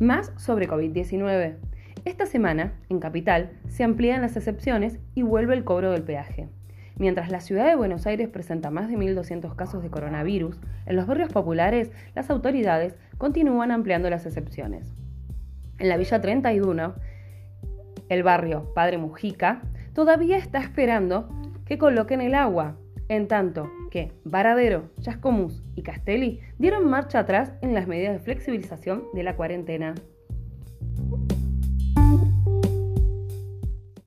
Más sobre COVID-19. Esta semana, en Capital, se amplían las excepciones y vuelve el cobro del peaje. Mientras la ciudad de Buenos Aires presenta más de 1.200 casos de coronavirus, en los barrios populares las autoridades continúan ampliando las excepciones. En la Villa 31, el barrio Padre Mujica todavía está esperando que coloquen el agua, en tanto que Varadero, Chascomús y Castelli dieron marcha atrás en las medidas de flexibilización de la cuarentena.